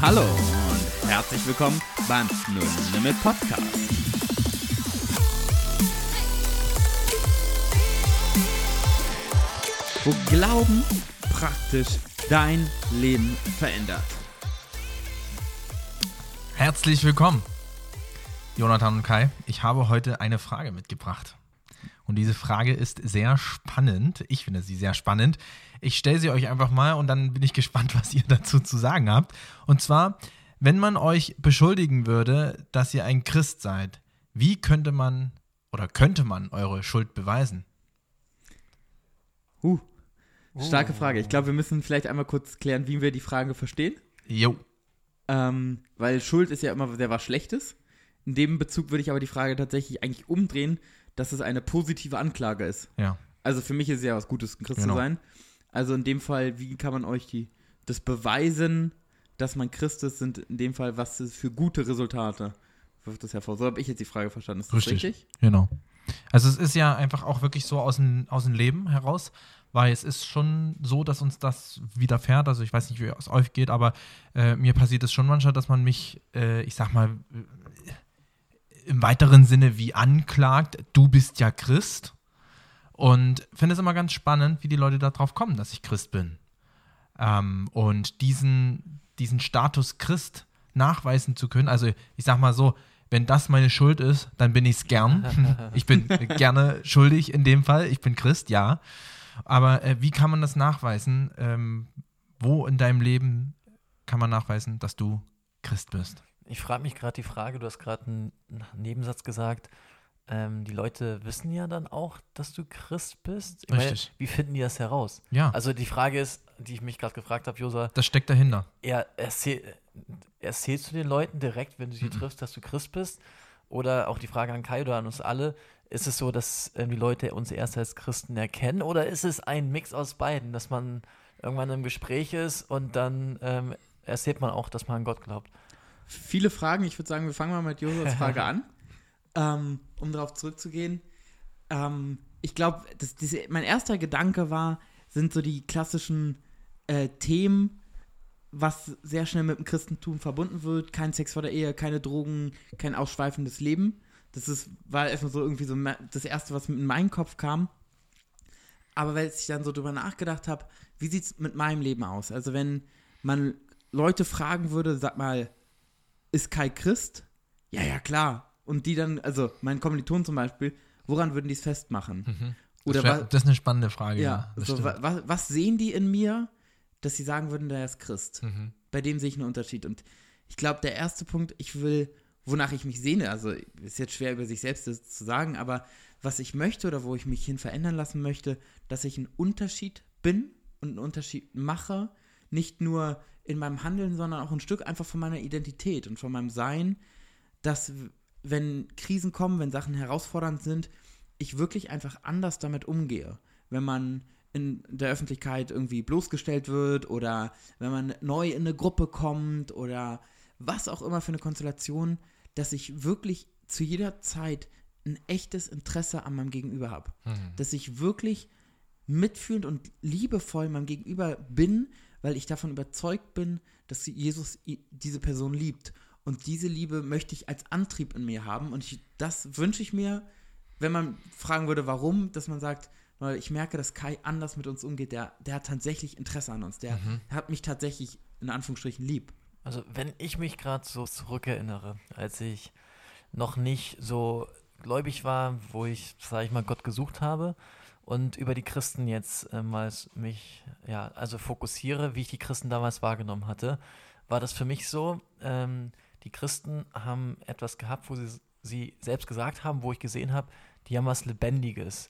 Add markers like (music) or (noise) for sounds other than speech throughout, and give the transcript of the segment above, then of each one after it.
Hallo und herzlich willkommen beim No Limit Podcast. Wo Glauben praktisch dein Leben verändert. Herzlich willkommen, Jonathan und Kai. Ich habe heute eine Frage mitgebracht. Und diese Frage ist sehr spannend. Ich finde sie sehr spannend. Ich stelle sie euch einfach mal und dann bin ich (laughs) gespannt, was ihr dazu zu sagen habt. Und zwar, wenn man euch beschuldigen würde, dass ihr ein Christ seid, wie könnte man oder könnte man eure Schuld beweisen? Uh, starke Frage. Ich glaube, wir müssen vielleicht einmal kurz klären, wie wir die Frage verstehen. Jo. Ähm, weil Schuld ist ja immer sehr was Schlechtes. In dem Bezug würde ich aber die Frage tatsächlich eigentlich umdrehen, dass es eine positive Anklage ist. Ja. Also für mich ist es ja was Gutes, ein Christ Genau. zu sein. Also in dem Fall, wie kann man euch die, das beweisen, dass man Christ ist, sind in dem Fall, was für gute Resultate wirft das hervor. So habe ich jetzt die Frage verstanden. Ist das Richtig. richtig? Genau. Also es ist ja einfach auch wirklich so aus dem, aus dem Leben heraus, weil es ist schon so, dass uns das widerfährt. Also ich weiß nicht, wie es euch geht, aber äh, mir passiert es schon manchmal, dass man mich, äh, ich sag mal, im weiteren Sinne wie anklagt, du bist ja Christ. Und finde es immer ganz spannend, wie die Leute darauf kommen, dass ich Christ bin. Ähm, und diesen, diesen Status Christ nachweisen zu können. Also ich sag mal so, wenn das meine Schuld ist, dann bin ich es gern. (laughs) ich bin gerne schuldig in dem Fall. Ich bin Christ, ja. Aber äh, wie kann man das nachweisen? Ähm, wo in deinem Leben kann man nachweisen, dass du Christ bist? Ich frage mich gerade die Frage, du hast gerade einen Nebensatz gesagt, ähm, die Leute wissen ja dann auch, dass du Christ bist. Ich Richtig. wie finden die das heraus? Ja, Also die Frage ist, die ich mich gerade gefragt habe, Josa, das steckt dahinter. er, erzähl, erzählst du den Leuten direkt, wenn du sie triffst, dass du Christ bist? Oder auch die Frage an Kai oder an uns alle, ist es so, dass ähm, die Leute uns erst als Christen erkennen? Oder ist es ein Mix aus beiden, dass man irgendwann im Gespräch ist und dann ähm, erzählt man auch, dass man an Gott glaubt? Viele Fragen. Ich würde sagen, wir fangen mal mit Josas Frage an, (laughs) ähm, um darauf zurückzugehen. Ähm, ich glaube, mein erster Gedanke war, sind so die klassischen äh, Themen, was sehr schnell mit dem Christentum verbunden wird. Kein Sex vor der Ehe, keine Drogen, kein ausschweifendes Leben. Das ist, war erstmal so irgendwie so das Erste, was in meinen Kopf kam. Aber weil ich dann so drüber nachgedacht habe, wie sieht es mit meinem Leben aus? Also wenn man Leute fragen würde, sag mal, ist Kai Christ? Ja, ja, klar. Und die dann, also mein Kommiliton zum Beispiel, woran würden die es festmachen? Oder das, das ist eine spannende Frage. Ja, ja, so, stimmt. wa wa was sehen die in mir, dass sie sagen würden, der ist Christ? Mhm. Bei dem sehe ich einen Unterschied. Und ich glaube, der erste Punkt, ich will, wonach ich mich sehne, also ist jetzt schwer über sich selbst das zu sagen, aber was ich möchte oder wo ich mich hin verändern lassen möchte, dass ich ein Unterschied bin und einen Unterschied mache, nicht nur in meinem Handeln, sondern auch ein Stück einfach von meiner Identität und von meinem Sein, dass wenn Krisen kommen, wenn Sachen herausfordernd sind, ich wirklich einfach anders damit umgehe. Wenn man in der Öffentlichkeit irgendwie bloßgestellt wird oder wenn man neu in eine Gruppe kommt oder was auch immer für eine Konstellation, dass ich wirklich zu jeder Zeit ein echtes Interesse an meinem Gegenüber habe. Dass ich wirklich mitfühlend und liebevoll meinem Gegenüber bin, weil ich davon überzeugt bin, dass Jesus diese Person liebt. Und diese Liebe möchte ich als Antrieb in mir haben. Und ich, das wünsche ich mir, wenn man fragen würde, warum, dass man sagt, weil ich merke, dass Kai anders mit uns umgeht. Der, der hat tatsächlich Interesse an uns. Der hat mich tatsächlich in Anführungsstrichen lieb. Also, wenn ich mich gerade so zurückerinnere, als ich noch nicht so gläubig war, wo ich, sage ich mal, Gott gesucht habe und über die Christen jetzt äh, mal mich, ja, also fokussiere, wie ich die Christen damals wahrgenommen hatte, war das für mich so, ähm, die Christen haben etwas gehabt, wo sie, sie selbst gesagt haben, wo ich gesehen habe, die haben was Lebendiges.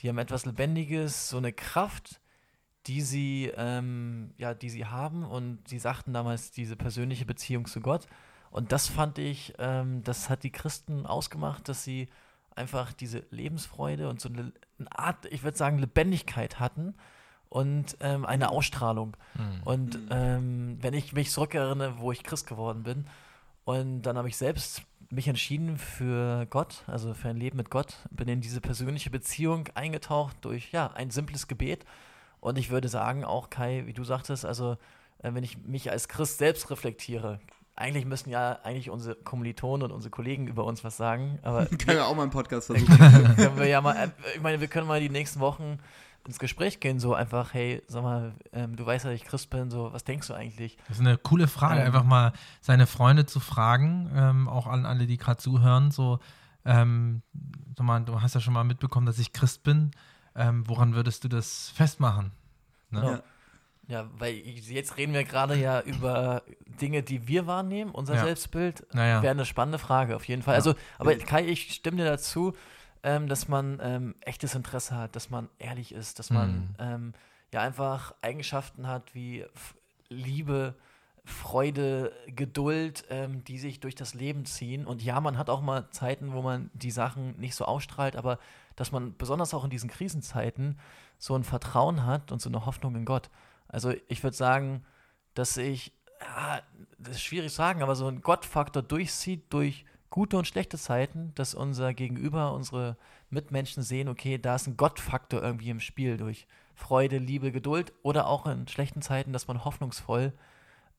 Die haben etwas Lebendiges, so eine Kraft, die sie, ähm, ja, die sie haben und sie sagten damals diese persönliche Beziehung zu Gott. Und das fand ich, ähm, das hat die Christen ausgemacht, dass sie einfach diese Lebensfreude und so eine, eine Art, ich würde sagen, Lebendigkeit hatten und ähm, eine Ausstrahlung. Und ähm, wenn ich mich zurückerinnere, wo ich Christ geworden bin, und dann habe ich selbst mich entschieden für Gott, also für ein Leben mit Gott, bin in diese persönliche Beziehung eingetaucht durch ja ein simples Gebet. Und ich würde sagen, auch Kai, wie du sagtest, also äh, wenn ich mich als Christ selbst reflektiere, eigentlich müssen ja eigentlich unsere Kommilitonen und unsere Kollegen über uns was sagen. Aber (laughs) Können wir auch mal einen Podcast (laughs) versuchen. können wir ja mal, äh, ich meine, wir können mal die nächsten Wochen ins Gespräch gehen, so einfach, hey, sag mal, ähm, du weißt ja, dass ich Christ bin, so, was denkst du eigentlich? Das ist eine coole Frage, Ähm. einfach mal seine Freunde zu fragen, ähm, auch an alle, die gerade zuhören, so, ähm, sag mal, du hast ja schon mal mitbekommen, dass ich Christ bin. Ähm, woran würdest du das festmachen? Ne? Genau. Ja, weil ich, jetzt reden wir gerade ja über Dinge, die wir wahrnehmen, unser Ja. Selbstbild. Naja. Wäre eine spannende Frage, auf jeden Fall. Ja. Also, aber Kai, ich stimme dir dazu, ähm, dass man ähm, echtes Interesse hat, dass man ehrlich ist, dass man Mhm. ähm, ja einfach Eigenschaften hat wie F Liebe, Freude, Geduld, ähm, die sich durch das Leben ziehen. Und ja, man hat auch mal Zeiten, wo man die Sachen nicht so ausstrahlt, aber dass man besonders auch in diesen Krisenzeiten so ein Vertrauen hat und so eine Hoffnung in Gott. Also ich würde sagen, dass ich, ja, das ist schwierig zu sagen, aber so ein Gottfaktor durchzieht durch gute und schlechte Zeiten, dass unser Gegenüber, unsere Mitmenschen sehen, okay, da ist ein Gottfaktor irgendwie im Spiel durch Freude, Liebe, Geduld oder auch in schlechten Zeiten, dass man hoffnungsvoll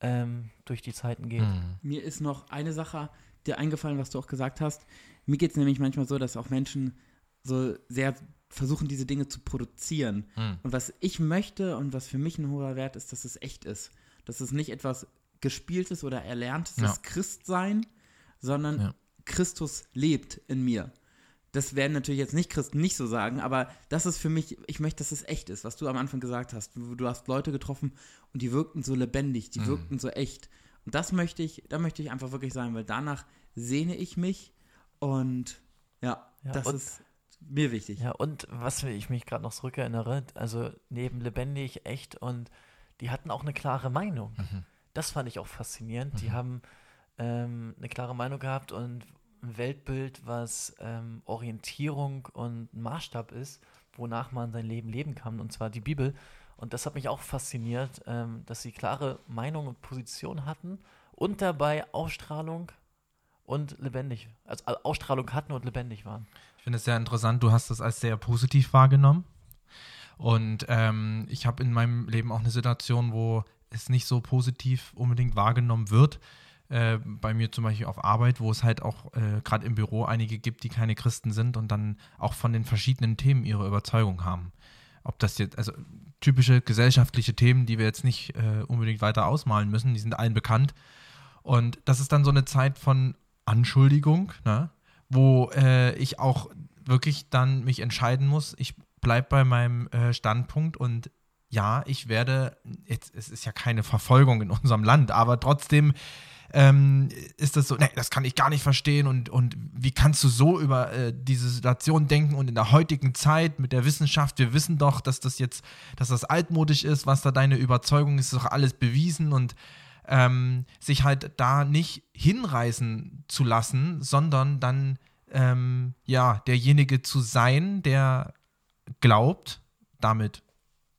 ähm, durch die Zeiten geht. Mhm. Mir ist noch eine Sache dir eingefallen, was du auch gesagt hast. Mir geht es nämlich manchmal so, dass auch Menschen so sehr versuchen, diese Dinge zu produzieren. Mhm. Und was ich möchte und was für mich ein hoher Wert ist, dass es echt ist. Dass es nicht etwas Gespieltes oder Erlerntes Ja. ist, Christsein, sondern Ja. Christus lebt in mir. Das werden natürlich jetzt nicht Christen nicht so sagen, aber das ist für mich, ich möchte, dass es echt ist, was du am Anfang gesagt hast. Du, hast Leute getroffen und die wirkten so lebendig, die Mhm. wirkten so echt. Und das möchte ich, da möchte ich einfach wirklich sein, weil danach sehne ich mich und ja, Ja, das und- ist mir wichtig. Ja, und was ich mich gerade noch zurückerinnere, also neben lebendig, echt und die hatten auch eine klare Meinung. Mhm. Das fand ich auch faszinierend. Die Mhm. haben ähm, eine klare Meinung gehabt und ein Weltbild, was ähm, Orientierung und Maßstab ist, wonach man sein Leben leben kann, und zwar die Bibel. Und das hat mich auch fasziniert, ähm, dass sie klare Meinung und Position hatten und dabei Ausstrahlung und lebendig, also Ausstrahlung hatten und lebendig waren. Finde es sehr interessant, du hast das als sehr positiv wahrgenommen. Und ähm, ich habe in meinem Leben auch eine Situation, wo es nicht so positiv unbedingt wahrgenommen wird. Äh, bei mir zum Beispiel auf Arbeit, wo es halt auch äh, gerade im Büro einige gibt, die keine Christen sind und dann auch von den verschiedenen Themen ihre Überzeugung haben. Ob das jetzt, also typische gesellschaftliche Themen, die wir jetzt nicht äh, unbedingt weiter ausmalen müssen, die sind allen bekannt. Und das ist dann so eine Zeit von Anschuldigung, ne? Wo äh, ich auch wirklich dann mich entscheiden muss, ich bleibe bei meinem äh, Standpunkt und ja, ich werde, jetzt, es ist ja keine Verfolgung in unserem Land, aber trotzdem ähm, ist das so, nee, das kann ich gar nicht verstehen und, und wie kannst du so über äh, diese Situation denken und in der heutigen Zeit mit der Wissenschaft, wir wissen doch, dass das jetzt, dass das altmodisch ist, was da deine Überzeugung ist, ist doch alles bewiesen und ähm, sich halt da nicht hinreißen zu lassen, sondern dann ähm, ja derjenige zu sein, der glaubt, damit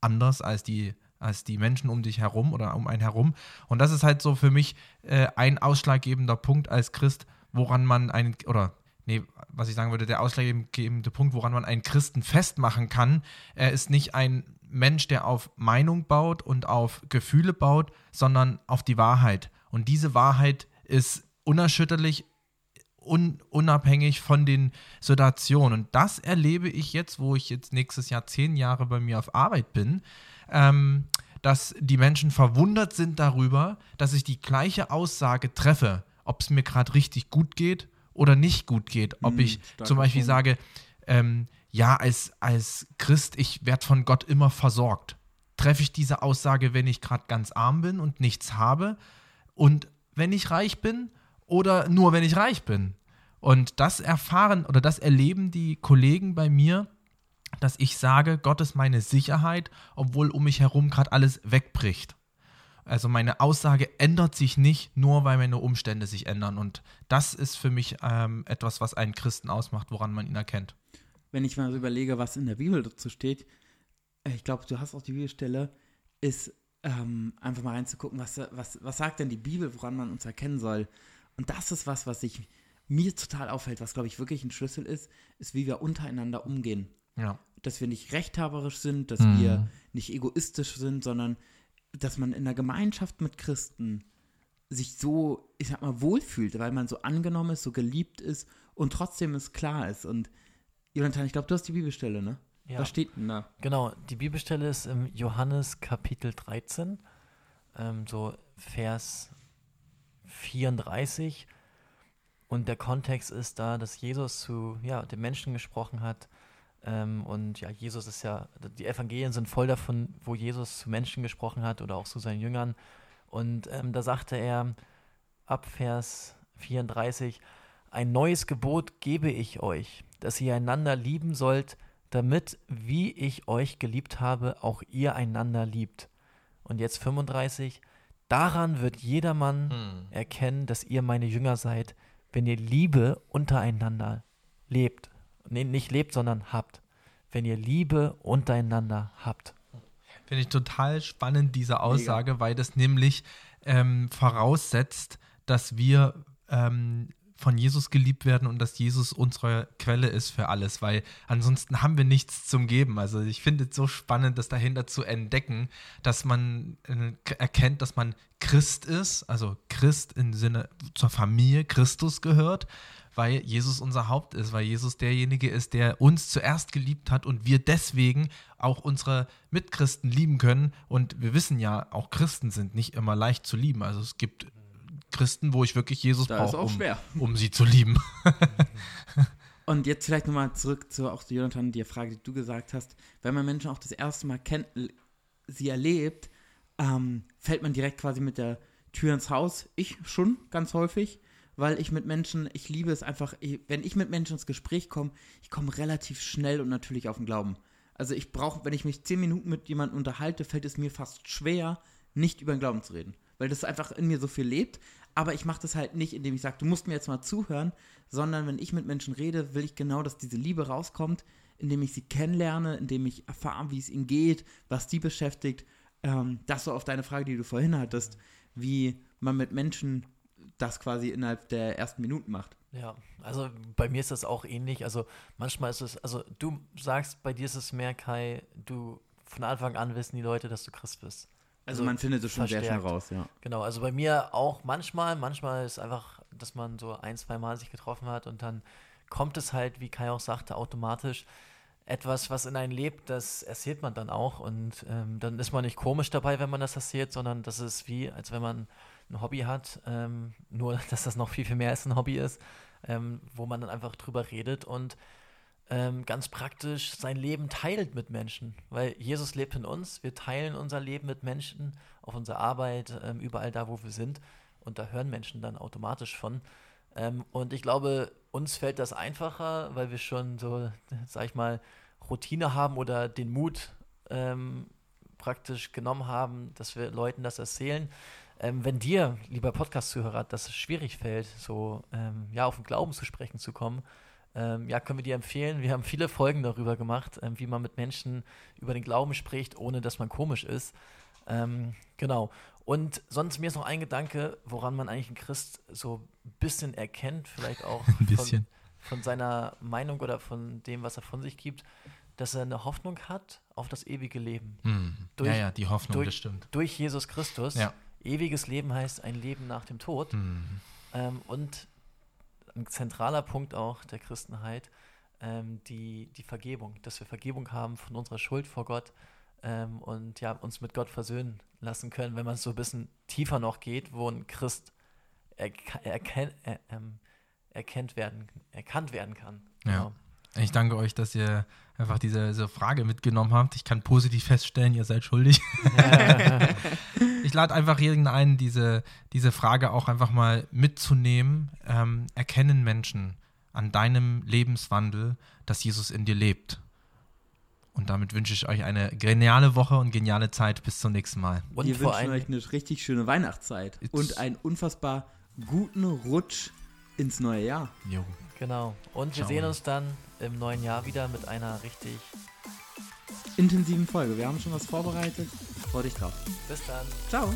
anders als die als die Menschen um dich herum oder um einen herum. Und das ist halt so für mich äh, ein ausschlaggebender Punkt als Christ, woran man einen, oder nee, was ich sagen würde, der ausschlaggebende Punkt, woran man einen Christen festmachen kann, er ist nicht ein Mensch, der auf Meinung baut und auf Gefühle baut, sondern auf die Wahrheit. Und diese Wahrheit ist unerschütterlich, un unabhängig von den Situationen. Und das erlebe ich jetzt, wo ich jetzt nächstes Jahr zehn Jahre bei mir auf Arbeit bin, ähm, dass die Menschen verwundert sind darüber, dass ich die gleiche Aussage treffe, ob es mir gerade richtig gut geht oder nicht gut geht. Ob Hm, ich zum Beispiel Punkt. sage, ähm, ja, als, als Christ, ich werde von Gott immer versorgt. Treffe ich diese Aussage, wenn ich gerade ganz arm bin und nichts habe und wenn ich reich bin oder nur wenn ich reich bin? Und das erfahren oder das erleben die Kollegen bei mir, dass ich sage, Gott ist meine Sicherheit, obwohl um mich herum gerade alles wegbricht. Also meine Aussage ändert sich nicht, nur weil meine Umstände sich ändern. Und das ist für mich ähm, etwas, was einen Christen ausmacht, woran man ihn erkennt. Wenn ich mal so überlege, was in der Bibel dazu steht, äh, ich glaube, du hast auch die Bibelstelle, ist ähm, einfach mal reinzugucken, was, was, was sagt denn die Bibel, woran man uns erkennen soll. Und das ist was, was sich mir total auffällt, was, glaube ich, wirklich ein Schlüssel ist, ist, wie wir untereinander umgehen. Ja. Dass wir nicht rechthaberisch sind, dass Mhm. wir nicht egoistisch sind, sondern dass man in der Gemeinschaft mit Christen sich so, ich sag mal, wohlfühlt, weil man so angenommen ist, so geliebt ist und trotzdem es klar ist. Und Jonathan, ich glaube, du hast die Bibelstelle, ne? Ja. Was steht denn da? Genau, die Bibelstelle ist im Johannes Kapitel 13, ähm, so Vers 34. Und der Kontext ist da, dass Jesus zu ja, den Menschen gesprochen hat. Ähm, und ja, Jesus ist ja, die Evangelien sind voll davon, wo Jesus zu Menschen gesprochen hat oder auch zu seinen Jüngern. Und ähm, da sagte er ab Vers 34, ein neues Gebot gebe ich euch, dass ihr einander lieben sollt, damit, wie ich euch geliebt habe, auch ihr einander liebt. Und jetzt 35, daran wird jedermann Hm. erkennen, dass ihr meine Jünger seid, wenn ihr Liebe untereinander lebt. Nee, nicht lebt, sondern habt. Wenn ihr Liebe untereinander habt. Finde ich total spannend, diese Aussage, weil das nämlich ähm, voraussetzt, dass wir ähm, von Jesus geliebt werden und dass Jesus unsere Quelle ist für alles, weil ansonsten haben wir nichts zum Geben. Also ich finde es so spannend, das dahinter zu entdecken, dass man äh, erkennt, dass man Christ ist, also Christ im Sinne zur Familie Christus gehört, weil Jesus unser Haupt ist, weil Jesus derjenige ist, der uns zuerst geliebt hat und wir deswegen auch unsere Mitchristen lieben können. Und wir wissen ja, auch Christen sind nicht immer leicht zu lieben. Also es gibt Christen, wo ich wirklich Jesus brauche, auch um, um sie zu lieben. (laughs) Und jetzt vielleicht nochmal zurück zu auch zu Jonathan, die Frage, die du gesagt hast. Wenn man Menschen auch das erste Mal kennt, sie erlebt, ähm, fällt man direkt quasi mit der Tür ins Haus. Ich schon ganz häufig, weil ich mit Menschen, ich liebe es einfach, ich, wenn ich mit Menschen ins Gespräch komme, ich komme relativ schnell und natürlich auf den Glauben. Also ich brauche, wenn ich mich zehn Minuten mit jemandem unterhalte, fällt es mir fast schwer, nicht über den Glauben zu reden. Weil das einfach in mir so viel lebt. Aber ich mache das halt nicht, indem ich sage, du musst mir jetzt mal zuhören, sondern wenn ich mit Menschen rede, will ich genau, dass diese Liebe rauskommt, indem ich sie kennenlerne, indem ich erfahre, wie es ihnen geht, was die beschäftigt. Ähm, das so auf deine Frage, die du vorhin hattest, wie man mit Menschen das quasi innerhalb der ersten Minuten macht. Ja, also bei mir ist das auch ähnlich. Also manchmal ist es, also du sagst, bei dir ist es mehr, Kai, du von Anfang an wissen die Leute, dass du Christ bist. Also, man findet es schon sehr schnell verstärkt. raus, ja. Genau, also bei mir auch manchmal, manchmal ist einfach, dass man so ein, zwei Mal sich getroffen hat und dann kommt es halt, wie Kai auch sagte, automatisch etwas, was in einen lebt, das erzählt man dann auch und ähm, dann ist man nicht komisch dabei, wenn man das erzählt, sondern das ist wie, als wenn man ein Hobby hat, ähm, nur (laughs) dass das noch viel, viel mehr als ein Hobby ist, ähm, wo man dann einfach drüber redet und ähm, ganz praktisch sein Leben teilt mit Menschen, weil Jesus lebt in uns, wir teilen unser Leben mit Menschen auf unserer Arbeit, ähm, überall da, wo wir sind und da hören Menschen dann automatisch von. Ähm, und ich glaube, uns fällt das einfacher, weil wir schon so, (laughs) sag ich mal, Routine haben oder den Mut ähm, praktisch genommen haben, dass wir Leuten das erzählen. Ähm, wenn dir, lieber Podcast-Zuhörer, das schwierig fällt, so ähm, ja, auf den Glauben zu sprechen zu kommen, ähm, ja, können wir dir empfehlen. Wir haben viele Folgen darüber gemacht, ähm, wie man mit Menschen über den Glauben spricht, ohne dass man komisch ist. Ähm, genau. Und sonst mir ist noch ein Gedanke, woran man eigentlich einen Christ so ein bisschen erkennt, vielleicht auch (laughs) Ein bisschen. Von, von seiner Meinung oder von dem, was er von sich gibt, dass er eine Hoffnung hat auf das ewige Leben. Hm. Durch- ja, ja, die Hoffnung, durch- das stimmt. Durch Jesus Christus. Ja. Ewiges Leben heißt ein Leben nach dem Tod. Hm. Ähm, und ein zentraler Punkt auch der Christenheit, ähm, die, die Vergebung, dass wir Vergebung haben von unserer Schuld vor Gott ähm, und ja, uns mit Gott versöhnen lassen können, wenn man so ein bisschen tiefer noch geht, wo ein Christ erka- erken, er, ähm, erkennt werden, erkannt werden kann. Genau. Ich danke euch, dass ihr einfach diese, diese Frage mitgenommen habt. Ich kann positiv feststellen, ihr seid schuldig. (laughs) ich lade einfach jeden ein, diese, diese Frage auch einfach mal mitzunehmen. Ähm, erkennen Menschen an deinem Lebenswandel, dass Jesus in dir lebt. Und damit wünsche ich euch eine geniale Woche und geniale Zeit. Bis zum nächsten Mal. Und Wir wünschen euch eine richtig schöne Weihnachtszeit und einen unfassbar guten Rutsch ins neue Jahr. Jo. genau. Und wir Ciao. sehen uns dann im neuen Jahr wieder mit einer richtig. Intensiven Folge. Wir haben schon was vorbereitet. Freu dich drauf. Bis dann. Ciao.